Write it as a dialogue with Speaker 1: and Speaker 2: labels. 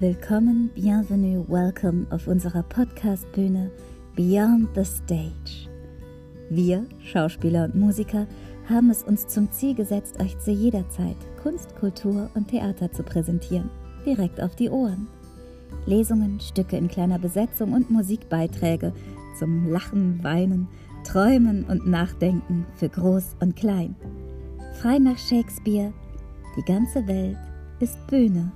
Speaker 1: Willkommen, bienvenue, welcome auf unserer Podcast-Bühne Beyond the Stage. Wir, Schauspieler und Musiker, haben es uns zum Ziel gesetzt, euch zu jeder Zeit Kunst, Kultur und Theater zu präsentieren, direkt auf die Ohren. Lesungen, Stücke in kleiner Besetzung und Musikbeiträge zum Lachen, Weinen, Träumen und Nachdenken für Groß und Klein. Frei nach Shakespeare, die ganze Welt ist Bühne.